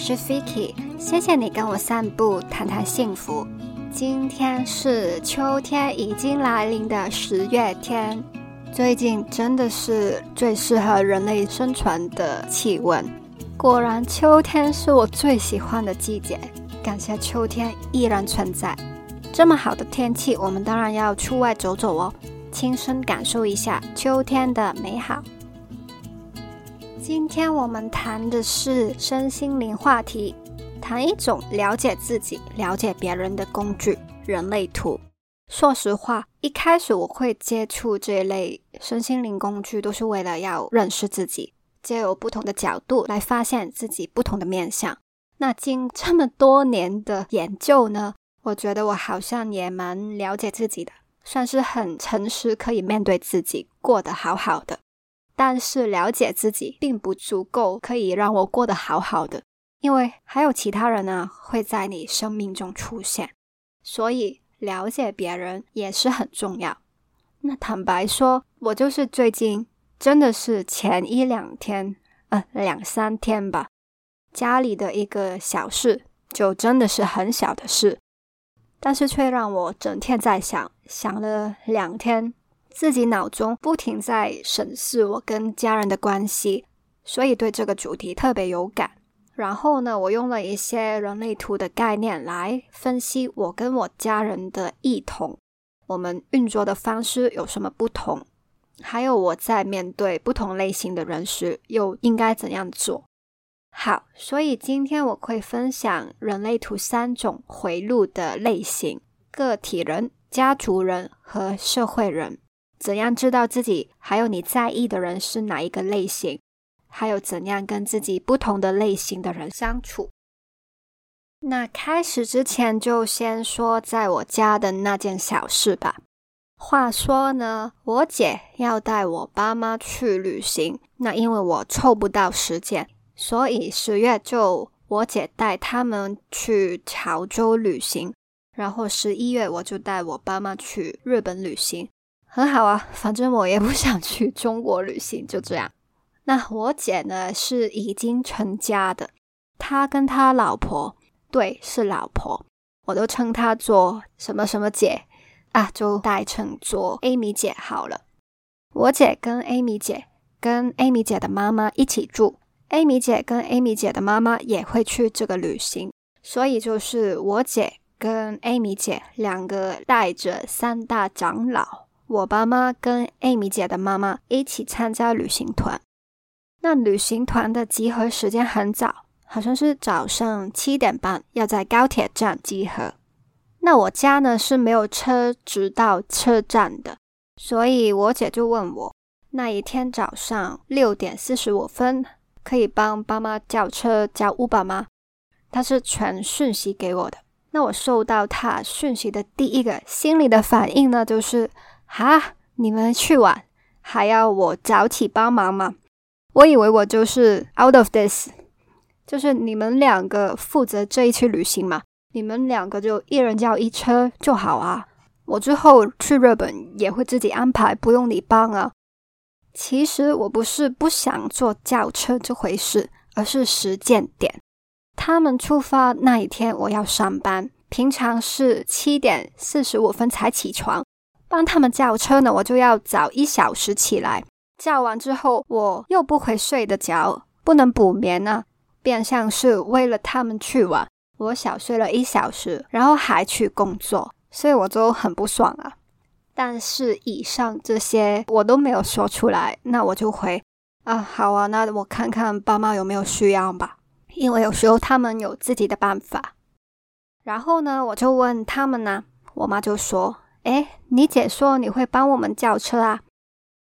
是 Vicky，谢谢你跟我散步，谈谈幸福。今天是秋天已经来临的十月天，最近真的是最适合人类生存的气温。果然，秋天是我最喜欢的季节。感谢秋天依然存在。这么好的天气，我们当然要出外走走哦，亲身感受一下秋天的美好。今天我们谈的是身心灵话题。谈一种了解自己、了解别人的工具——人类图。说实话，一开始我会接触这一类身心灵工具，都是为了要认识自己，借由不同的角度来发现自己不同的面相。那经这么多年的研究呢，我觉得我好像也蛮了解自己的，算是很诚实，可以面对自己，过得好好的。但是了解自己并不足够，可以让我过得好好的。因为还有其他人呢，会在你生命中出现，所以了解别人也是很重要。那坦白说，我就是最近真的是前一两天，呃，两三天吧，家里的一个小事，就真的是很小的事，但是却让我整天在想，想了两天，自己脑中不停在审视我跟家人的关系，所以对这个主题特别有感。然后呢，我用了一些人类图的概念来分析我跟我家人的异同，我们运作的方式有什么不同，还有我在面对不同类型的人时又应该怎样做。好，所以今天我会分享人类图三种回路的类型：个体人、家族人和社会人。怎样知道自己还有你在意的人是哪一个类型？还有怎样跟自己不同的类型的人相处？那开始之前就先说在我家的那件小事吧。话说呢，我姐要带我爸妈去旅行，那因为我凑不到时间，所以十月就我姐带他们去潮州旅行，然后十一月我就带我爸妈去日本旅行，很好啊，反正我也不想去中国旅行，就这样。那我姐呢是已经成家的，她跟她老婆，对，是老婆，我都称她做什么什么姐啊，就代称做 Amy 姐好了。我姐跟 Amy 姐跟 Amy 姐的妈妈一起住，Amy 姐跟 Amy 姐的妈妈也会去这个旅行，所以就是我姐跟 Amy 姐两个带着三大长老，我爸妈跟 Amy 姐的妈妈一起参加旅行团。那旅行团的集合时间很早，好像是早上七点半要在高铁站集合。那我家呢是没有车直到车站的，所以我姐就问我那一天早上六点四十五分可以帮爸妈叫车叫 Uber 吗？她是传讯息给我的。那我收到她讯息的第一个心里的反应呢，就是哈，你们去玩还要我早起帮忙吗？我以为我就是 out of this，就是你们两个负责这一次旅行嘛，你们两个就一人叫一车就好啊。我之后去日本也会自己安排，不用你帮啊。其实我不是不想坐轿车这回事，而是时间点。他们出发那一天我要上班，平常是七点四十五分才起床，帮他们叫车呢，我就要早一小时起来。叫完之后，我又不会睡得着，不能补眠呢，变相是为了他们去玩，我小睡了一小时，然后还去工作，所以我就很不爽啊。但是以上这些我都没有说出来，那我就回啊，好啊，那我看看爸妈有没有需要吧，因为有时候他们有自己的办法。然后呢，我就问他们呢，我妈就说：“哎，你姐说你会帮我们叫车啊？”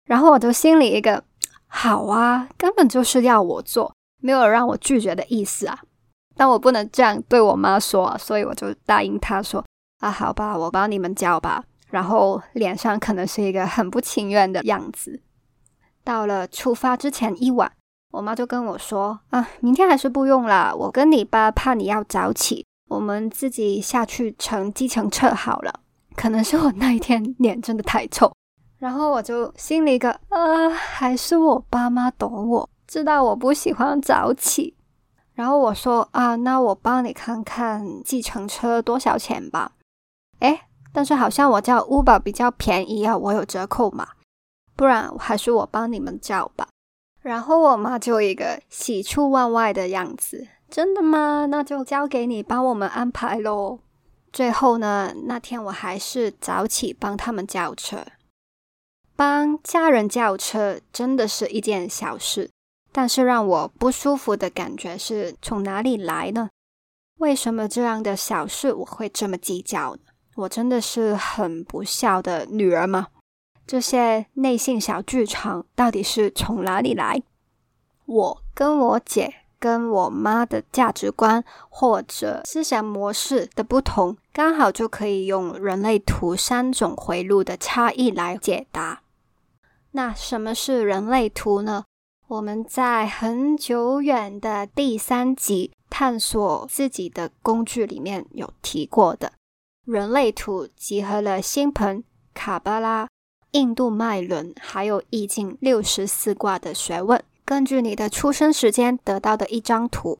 然后我就心里一个好啊，根本就是要我做，没有让我拒绝的意思啊。但我不能这样对我妈说，所以我就答应她说：“啊，好吧，我帮你们叫吧。”然后脸上可能是一个很不情愿的样子。到了出发之前一晚，我妈就跟我说：“啊，明天还是不用了，我跟你爸怕你要早起，我们自己下去乘计程车好了。”可能是我那一天脸真的太臭。然后我就心里一个，呃，还是我爸妈懂我，知道我不喜欢早起。然后我说啊，那我帮你看看计程车多少钱吧。哎，但是好像我叫 Uber 比较便宜啊，我有折扣嘛。不然还是我帮你们叫吧。然后我妈就一个喜出望外的样子，真的吗？那就交给你帮我们安排喽。最后呢，那天我还是早起帮他们叫车。帮家人叫车真的是一件小事。但是让我不舒服的感觉是从哪里来呢？为什么这样的小事我会这么计较呢？我真的是很不孝的女儿吗？这些内心小剧场到底是从哪里来？我跟我姐跟我妈的价值观或者思想模式的不同，刚好就可以用人类图三种回路的差异来解答。那什么是人类图呢？我们在很久远的第三集探索自己的工具里面有提过的人类图，集合了星盆、卡巴拉、印度脉轮，还有易经六十四卦的学问。根据你的出生时间得到的一张图，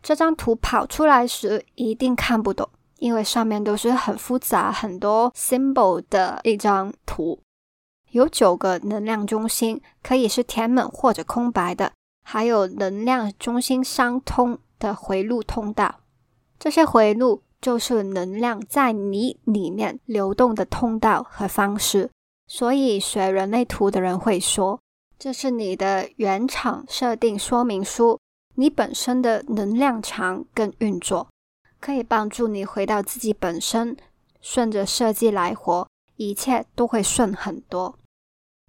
这张图跑出来时一定看不懂，因为上面都是很复杂、很多 symbol 的一张图。有九个能量中心，可以是填满或者空白的，还有能量中心相通的回路通道。这些回路就是能量在你里面流动的通道和方式。所以学人类图的人会说，这是你的原厂设定说明书，你本身的能量场跟运作，可以帮助你回到自己本身，顺着设计来活。一切都会顺很多，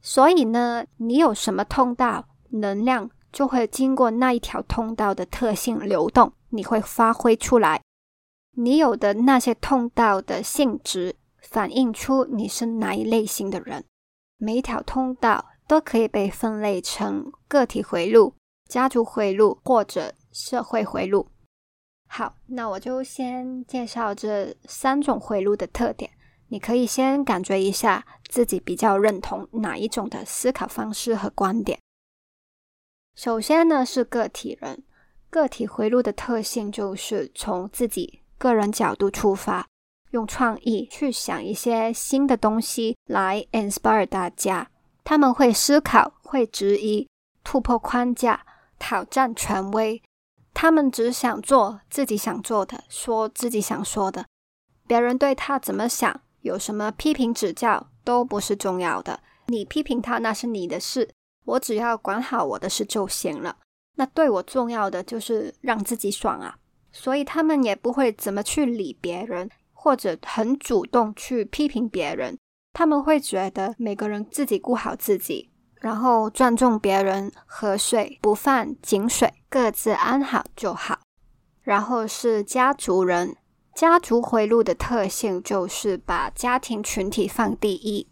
所以呢，你有什么通道，能量就会经过那一条通道的特性流动，你会发挥出来。你有的那些通道的性质，反映出你是哪一类型的人。每一条通道都可以被分类成个体回路、家族回路或者社会回路。好，那我就先介绍这三种回路的特点。你可以先感觉一下自己比较认同哪一种的思考方式和观点。首先呢，是个体人，个体回路的特性就是从自己个人角度出发，用创意去想一些新的东西来 inspire 大家。他们会思考，会质疑，突破框架，挑战权威。他们只想做自己想做的，说自己想说的，别人对他怎么想。有什么批评指教都不是重要的，你批评他那是你的事，我只要管好我的事就行了。那对我重要的就是让自己爽啊，所以他们也不会怎么去理别人，或者很主动去批评别人。他们会觉得每个人自己顾好自己，然后尊重别人，喝水不犯井水，各自安好就好。然后是家族人。家族回路的特性就是把家庭群体放第一，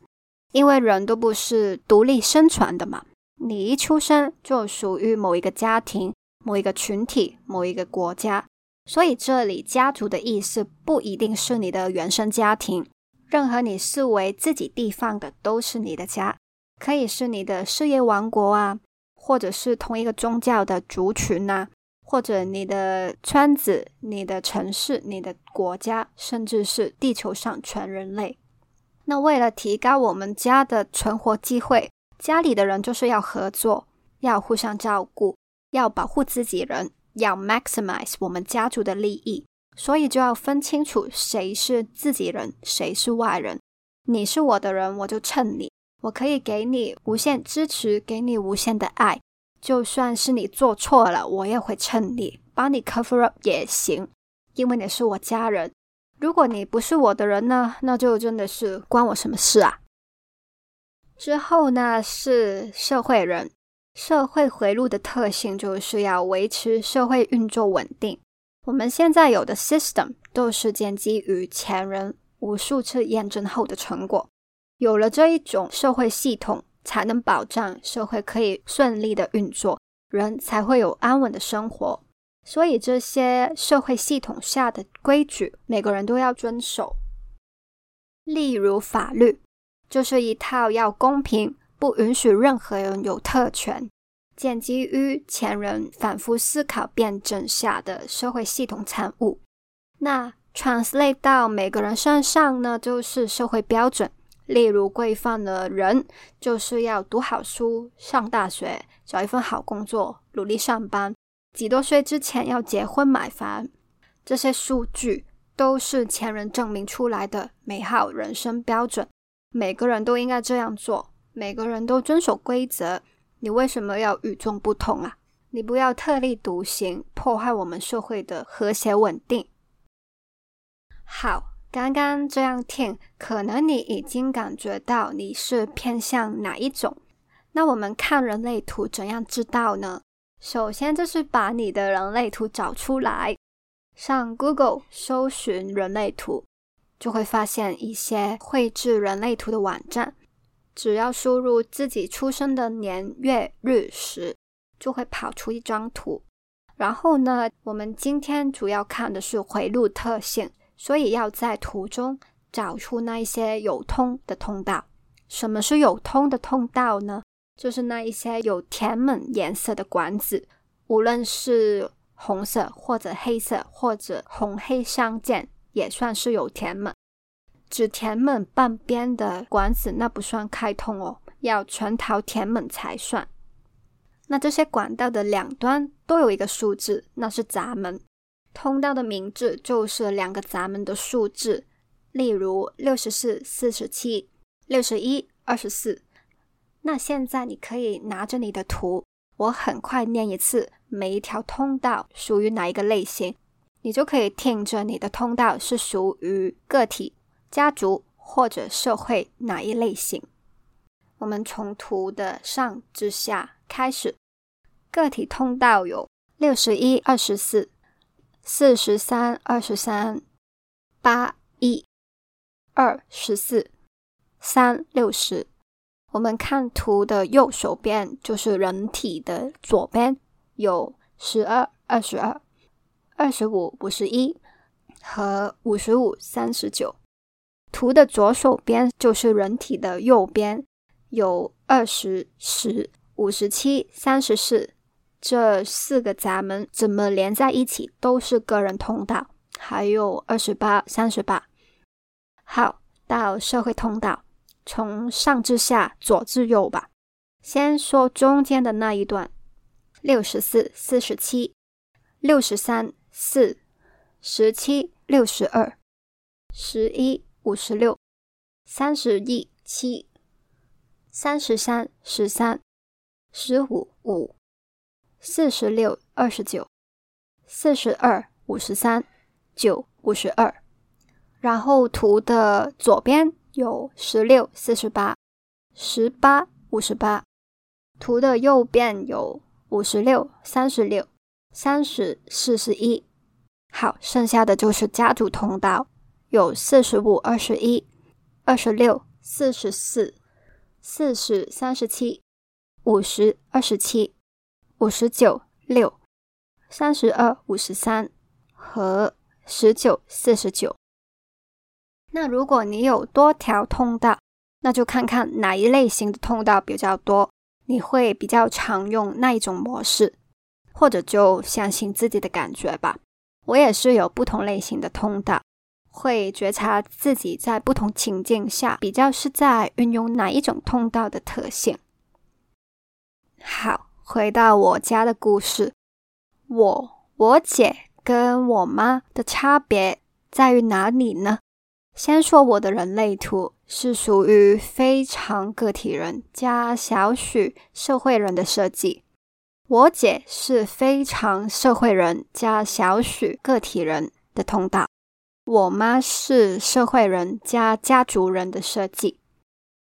因为人都不是独立生存的嘛。你一出生就属于某一个家庭、某一个群体、某一个国家，所以这里家族的意思不一定是你的原生家庭，任何你视为自己地方的都是你的家，可以是你的事业王国啊，或者是同一个宗教的族群呐。或者你的圈子、你的城市、你的国家，甚至是地球上全人类。那为了提高我们家的存活机会，家里的人就是要合作，要互相照顾，要保护自己人，要 maximize 我们家族的利益。所以就要分清楚谁是自己人，谁是外人。你是我的人，我就衬你，我可以给你无限支持，给你无限的爱。就算是你做错了，我也会衬你，帮你 cover up 也行，因为你是我家人。如果你不是我的人呢，那就真的是关我什么事啊？之后呢是社会人，社会回路的特性就是要维持社会运作稳定。我们现在有的 system 都是建基于前人无数次验证后的成果，有了这一种社会系统。才能保障社会可以顺利的运作，人才会有安稳的生活。所以这些社会系统下的规矩，每个人都要遵守。例如法律，就是一套要公平，不允许任何人有特权。建基于前人反复思考辩证下的社会系统产物。那 translate 到每个人身上呢，就是社会标准。例如，规范的人就是要读好书、上大学、找一份好工作、努力上班，几多岁之前要结婚买房。这些数据都是前人证明出来的美好人生标准。每个人都应该这样做，每个人都遵守规则。你为什么要与众不同啊？你不要特立独行，破坏我们社会的和谐稳定。好。刚刚这样听，可能你已经感觉到你是偏向哪一种。那我们看人类图怎样知道呢？首先就是把你的人类图找出来，上 Google 搜寻人类图，就会发现一些绘制人类图的网站。只要输入自己出生的年月日时，就会跑出一张图。然后呢，我们今天主要看的是回路特性。所以要在图中找出那一些有通的通道。什么是有通的通道呢？就是那一些有填满颜色的管子，无论是红色或者黑色，或者红黑相间，也算是有填满。只填满半边的管子，那不算开通哦，要全条填满才算。那这些管道的两端都有一个数字，那是闸门。通道的名字就是两个闸门的数字，例如六十四、四十七、六十一、二十四。那现在你可以拿着你的图，我很快念一次每一条通道属于哪一个类型，你就可以听着你的通道是属于个体、家族或者社会哪一类型。我们从图的上至下开始，个体通道有六十一、二十四。四十三、二十三、八一、二十四、三六十。我们看图的右手边就是人体的左边，有十二、二十二、二十五、五十一和五十五、三十九。图的左手边就是人体的右边，有二十、十、五十七、三十四。这四个闸门怎么连在一起都是个人通道，还有二十八、三十八。好，到社会通道，从上至下，左至右吧。先说中间的那一段：六十四、四十七、六十三、四、十七、六十二、十一、五十六、三十一、七、三十三、十三、十五、五。四十六、二十九、四十二、五十三、九、五十二，然后图的左边有十六、四十八、十八、五十八，图的右边有五十六、三十六、三十、四十一。好，剩下的就是家族通道，有四十五、二十一、二十六、四十四、四十、三十七、五十、二十七。五十九、六、三十二、五十三和十九、四十九。那如果你有多条通道，那就看看哪一类型的通道比较多，你会比较常用那一种模式，或者就相信自己的感觉吧。我也是有不同类型的通道，会觉察自己在不同情境下比较是在运用哪一种通道的特性。好。回到我家的故事，我我姐跟我妈的差别在于哪里呢？先说我的人类图是属于非常个体人加小许社会人的设计，我姐是非常社会人加小许个体人的通道，我妈是社会人加家族人的设计，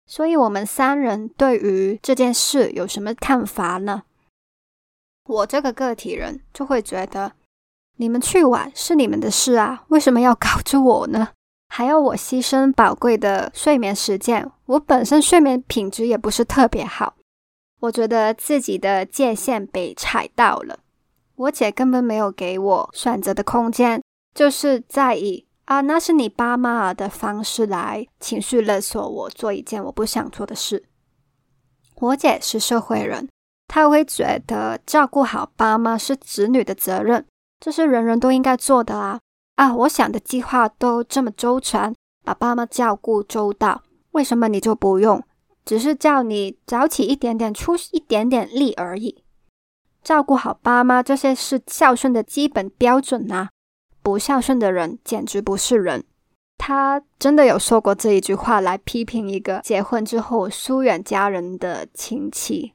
所以我们三人对于这件事有什么看法呢？我这个个体人就会觉得，你们去玩是你们的事啊，为什么要搞着我呢？还要我牺牲宝贵的睡眠时间？我本身睡眠品质也不是特别好，我觉得自己的界限被踩到了。我姐根本没有给我选择的空间，就是在以啊，那是你爸妈的方式来情绪勒索我做一件我不想做的事。我姐是社会人。她会觉得照顾好爸妈是子女的责任，这是人人都应该做的啊！啊，我想的计划都这么周全，把爸妈照顾周到，为什么你就不用？只是叫你早起一点点，出一点点力而已。照顾好爸妈，这些是孝顺的基本标准啊！不孝顺的人简直不是人。他真的有说过这一句话来批评一个结婚之后疏远家人的亲戚。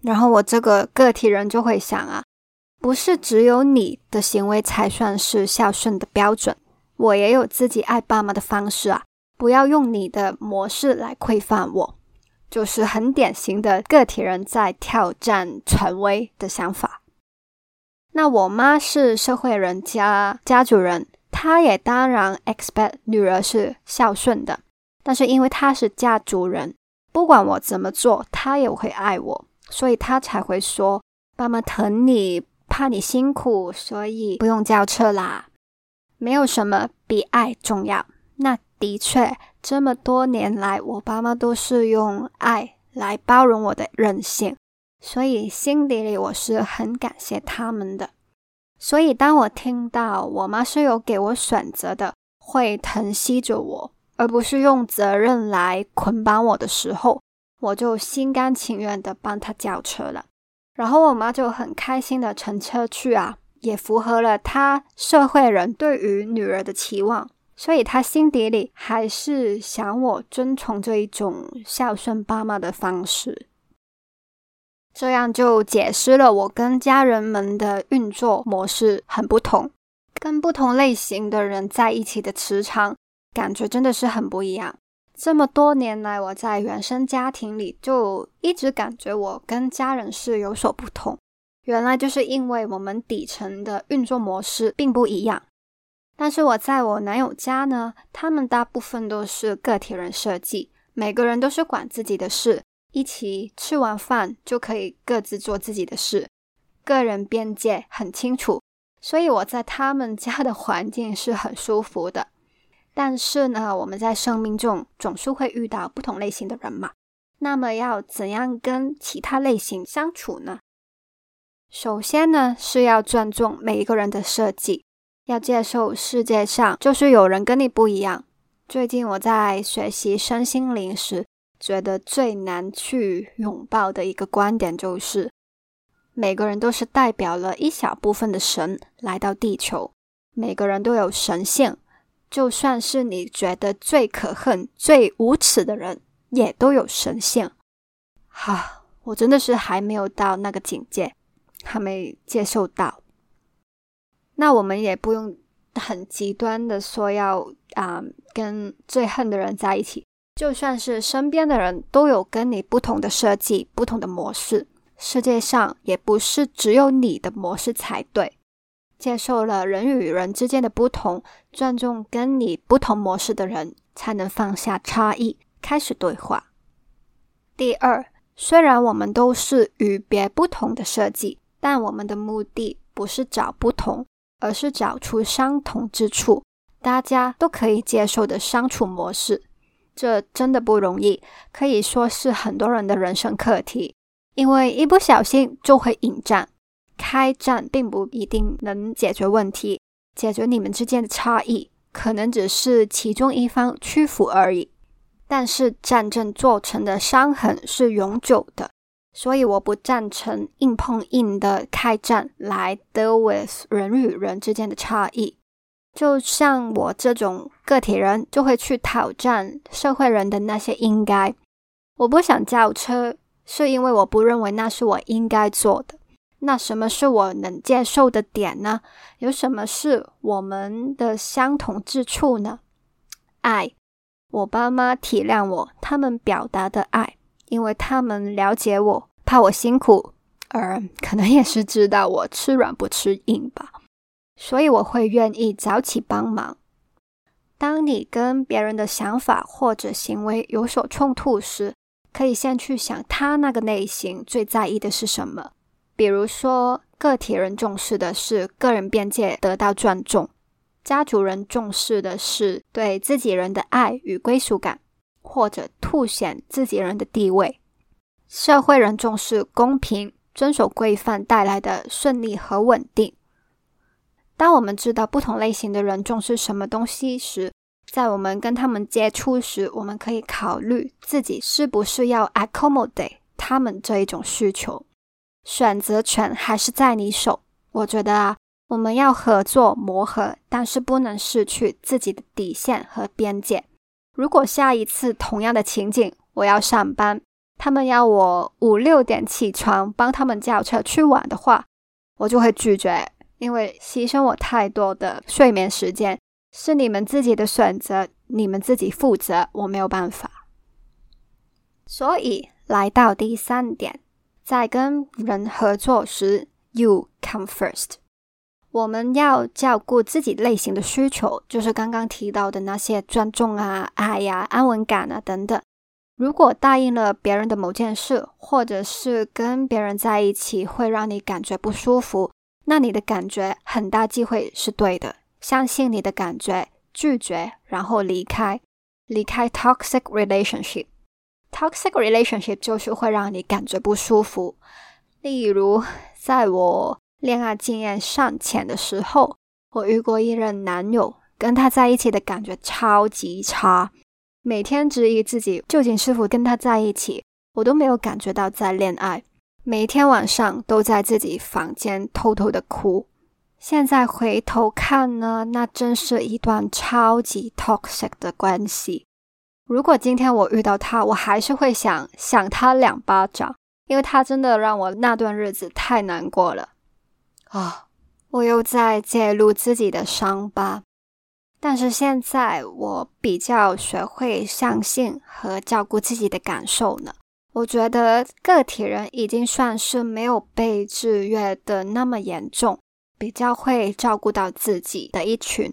然后我这个个体人就会想啊，不是只有你的行为才算是孝顺的标准，我也有自己爱爸妈的方式啊！不要用你的模式来规范我。就是很典型的个体人在挑战权威的想法。那我妈是社会人家家主人，她也当然 expect 女儿是孝顺的。但是因为她是家主人，不管我怎么做，她也会爱我，所以她才会说：“爸妈疼你，怕你辛苦，所以不用叫车啦。”没有什么比爱重要。那的确。这么多年来，我爸妈都是用爱来包容我的任性，所以心底里我是很感谢他们的。所以当我听到我妈是有给我选择的，会疼惜着我，而不是用责任来捆绑我的时候，我就心甘情愿的帮她叫车了。然后我妈就很开心的乘车去啊，也符合了她社会人对于女儿的期望。所以她心底里还是想我遵从这一种孝顺爸妈的方式，这样就解释了我跟家人们的运作模式很不同，跟不同类型的人在一起的磁场感觉真的是很不一样。这么多年来，我在原生家庭里就一直感觉我跟家人是有所不同，原来就是因为我们底层的运作模式并不一样。但是我在我男友家呢，他们大部分都是个体人设计，每个人都是管自己的事，一起吃完饭就可以各自做自己的事，个人边界很清楚，所以我在他们家的环境是很舒服的。但是呢，我们在生命中总是会遇到不同类型的人嘛，那么要怎样跟其他类型相处呢？首先呢，是要尊重每一个人的设计。要接受世界上就是有人跟你不一样。最近我在学习身心灵时，觉得最难去拥抱的一个观点就是，每个人都是代表了一小部分的神来到地球，每个人都有神性。就算是你觉得最可恨、最无耻的人，也都有神性。哈，我真的是还没有到那个境界，还没接受到。那我们也不用很极端的说要啊跟最恨的人在一起，就算是身边的人都有跟你不同的设计、不同的模式，世界上也不是只有你的模式才对。接受了人与人之间的不同，尊重跟你不同模式的人，才能放下差异，开始对话。第二，虽然我们都是与别不同的设计，但我们的目的不是找不同。而是找出相同之处，大家都可以接受的相处模式，这真的不容易，可以说是很多人的人生课题。因为一不小心就会引战，开战并不一定能解决问题，解决你们之间的差异，可能只是其中一方屈服而已。但是战争做成的伤痕是永久的。所以我不赞成硬碰硬的开战来 deal with 人与人之间的差异。就像我这种个体人，就会去挑战社会人的那些应该。我不想叫车，是因为我不认为那是我应该做的。那什么是我能接受的点呢？有什么是我们的相同之处呢？爱，我爸妈体谅我，他们表达的爱。因为他们了解我，怕我辛苦，而可能也是知道我吃软不吃硬吧，所以我会愿意早起帮忙。当你跟别人的想法或者行为有所冲突时，可以先去想他那个内心最在意的是什么。比如说，个体人重视的是个人边界得到尊重，家族人重视的是对自己人的爱与归属感。或者凸显自己人的地位，社会人重视公平、遵守规范带来的顺利和稳定。当我们知道不同类型的人重视什么东西时，在我们跟他们接触时，我们可以考虑自己是不是要 accommodate 他们这一种需求。选择权还是在你手。我觉得啊，我们要合作磨合，但是不能失去自己的底线和边界。如果下一次同样的情景，我要上班，他们要我五六点起床帮他们叫车去玩的话，我就会拒绝，因为牺牲我太多的睡眠时间是你们自己的选择，你们自己负责，我没有办法。所以来到第三点。在跟人合作时，you come first。我们要照顾自己类型的需求，就是刚刚提到的那些尊重啊、爱呀、安稳感啊等等。如果答应了别人的某件事，或者是跟别人在一起会让你感觉不舒服，那你的感觉很大机会是对的。相信你的感觉，拒绝，然后离开，离开 toxic relationship。Toxic relationship 就是会让你感觉不舒服。例如，在我恋爱经验尚浅的时候，我遇过一任男友，跟他在一起的感觉超级差，每天质疑自己究竟是否跟他在一起，我都没有感觉到在恋爱。每天晚上都在自己房间偷偷的哭。现在回头看呢，那真是一段超级 toxic 的关系。如果今天我遇到他，我还是会想想他两巴掌，因为他真的让我那段日子太难过了啊！我又在揭露自己的伤疤，但是现在我比较学会相信和照顾自己的感受呢。我觉得个体人已经算是没有被制约的那么严重，比较会照顾到自己的一群。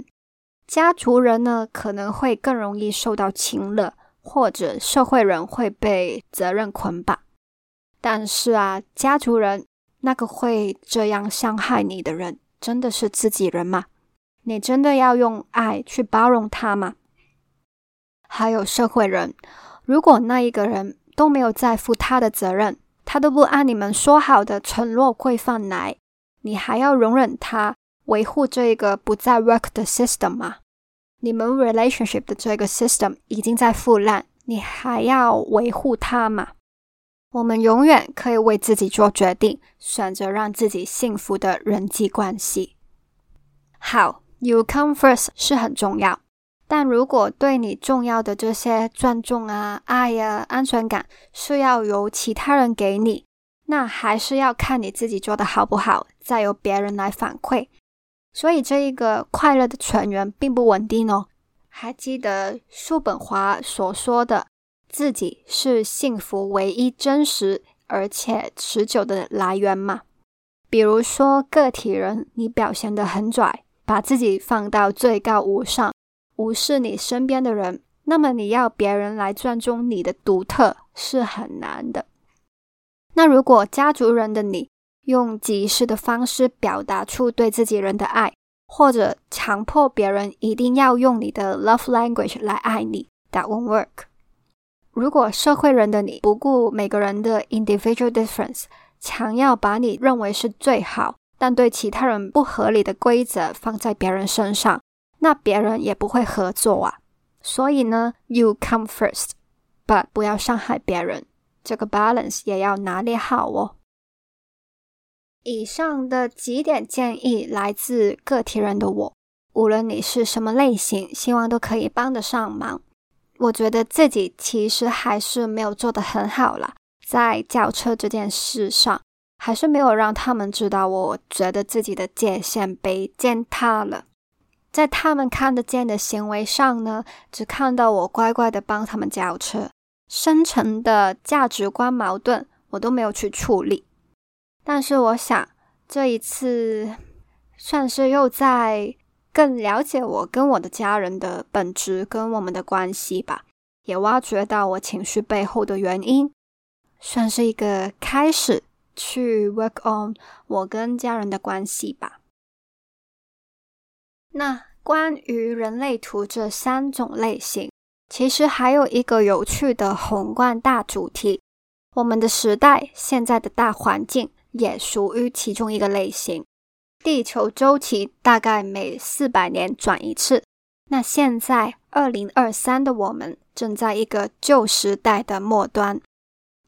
家族人呢，可能会更容易受到侵略，或者社会人会被责任捆绑。但是啊，家族人那个会这样伤害你的人，真的是自己人吗？你真的要用爱去包容他吗？还有社会人，如果那一个人都没有在负他的责任，他都不按你们说好的承诺规范来，你还要容忍他？维护这个不再 work 的 system 吗？你们 relationship 的这个 system 已经在腐烂，你还要维护它吗？我们永远可以为自己做决定，选择让自己幸福的人际关系。好，you come first 是很重要，但如果对你重要的这些尊重啊、爱呀、安全感是要由其他人给你，那还是要看你自己做的好不好，再由别人来反馈。所以，这一个快乐的泉源并不稳定哦。还记得叔本华所说的“自己是幸福唯一真实而且持久的来源”吗？比如说，个体人，你表现得很拽，把自己放到最高无上，无视你身边的人，那么你要别人来尊重你的独特是很难的。那如果家族人的你，用及时的方式表达出对自己人的爱，或者强迫别人一定要用你的 love language 来爱你，that won't work。如果社会人的你不顾每个人的 individual difference，强要把你认为是最好，但对其他人不合理的规则放在别人身上，那别人也不会合作啊。所以呢，you come first，but 不要伤害别人，这个 balance 也要拿捏好哦。以上的几点建议来自个体人的我，无论你是什么类型，希望都可以帮得上忙。我觉得自己其实还是没有做得很好啦，在轿车这件事上，还是没有让他们知道，我觉得自己的界限被践踏了。在他们看得见的行为上呢，只看到我乖乖的帮他们叫车，深层的价值观矛盾我都没有去处理。但是我想，这一次算是又在更了解我跟我的家人的本质跟我们的关系吧，也挖掘到我情绪背后的原因，算是一个开始去 work on 我跟家人的关系吧。那关于人类图这三种类型，其实还有一个有趣的宏观大主题。我们的时代现在的大环境也属于其中一个类型。地球周期大概每四百年转一次。那现在二零二三的我们正在一个旧时代的末端。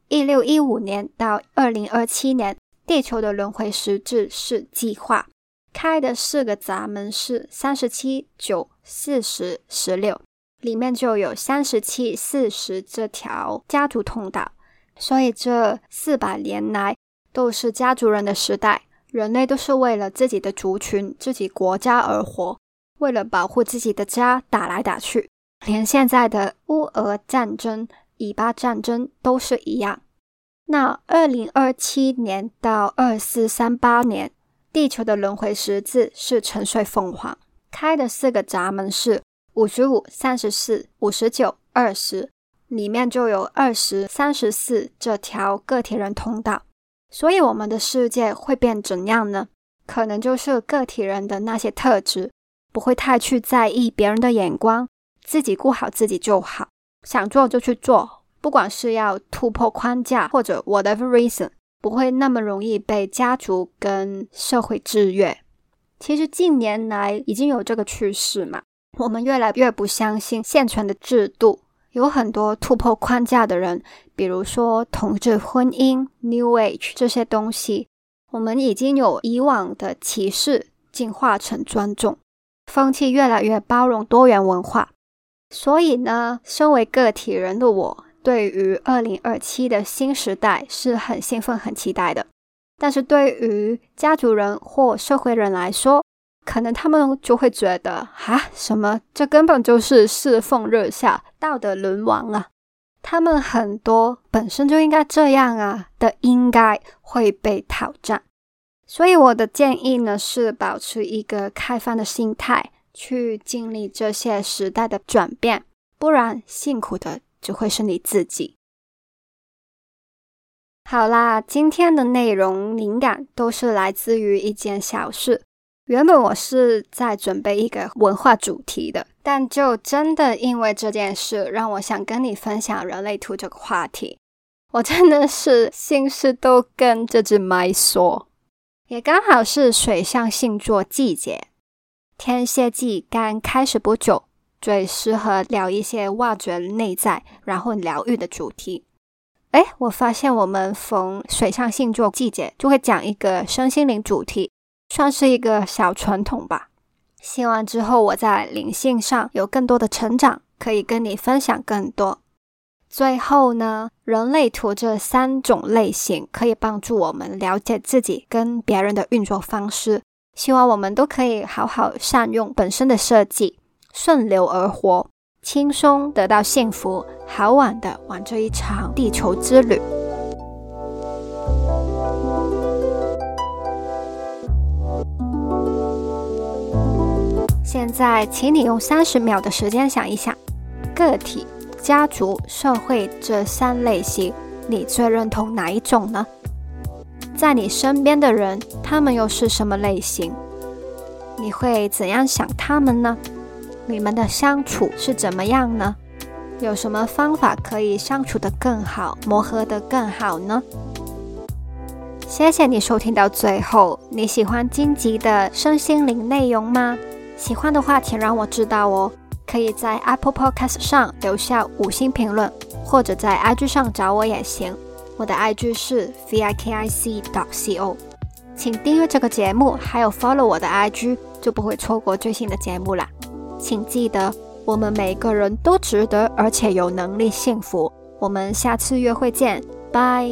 一六一五年到二零二七年，地球的轮回实质是计划开的四个闸门是三十七、九、四十、十六，里面就有三十七、四十这条家族通道。所以这四百年来都是家族人的时代，人类都是为了自己的族群、自己国家而活，为了保护自己的家打来打去，连现在的乌俄战争、以巴战争都是一样。那二零二七年到二四三八年，地球的轮回十字是沉睡凤凰开的四个闸门是五十五、三十四、五十九、二十。里面就有二十三十四这条个体人通道，所以我们的世界会变怎样呢？可能就是个体人的那些特质，不会太去在意别人的眼光，自己顾好自己就好，想做就去做，不管是要突破框架或者 whatever reason，不会那么容易被家族跟社会制约。其实近年来已经有这个趋势嘛，我们越来越不相信现存的制度。有很多突破框架的人，比如说同志婚姻、New Age 这些东西，我们已经有以往的歧视进化成尊重，风气越来越包容多元文化。所以呢，身为个体人的我，对于二零二七的新时代是很兴奋、很期待的。但是对于家族人或社会人来说，可能他们就会觉得啊，什么这根本就是世风日下、道德沦亡啊！他们很多本身就应该这样啊的，应该会被挑战。所以我的建议呢，是保持一个开放的心态，去经历这些时代的转变，不然辛苦的只会是你自己。好啦，今天的内容灵感都是来自于一件小事。原本我是在准备一个文化主题的，但就真的因为这件事，让我想跟你分享人类图这个话题。我真的是心事都跟这只麦说，也刚好是水象星座季节，天蝎季刚开始不久，最适合聊一些挖掘内在然后疗愈的主题。哎，我发现我们逢水象星座季节就会讲一个身心灵主题。算是一个小传统吧。希望之后我在灵性上有更多的成长，可以跟你分享更多。最后呢，人类图这三种类型可以帮助我们了解自己跟别人的运作方式。希望我们都可以好好善用本身的设计，顺流而活，轻松得到幸福，好玩的玩这一场地球之旅。现在，请你用三十秒的时间想一想，个体、家族、社会这三类型，你最认同哪一种呢？在你身边的人，他们又是什么类型？你会怎样想他们呢？你们的相处是怎么样呢？有什么方法可以相处得更好，磨合得更好呢？谢谢你收听到最后，你喜欢荆棘的身心灵内容吗？喜欢的话，请让我知道哦。可以在 Apple Podcast 上留下五星评论，或者在 IG 上找我也行。我的 IG 是 vikic.co。请订阅这个节目，还有 follow 我的 IG，就不会错过最新的节目啦。请记得，我们每个人都值得，而且有能力幸福。我们下次约会见，拜。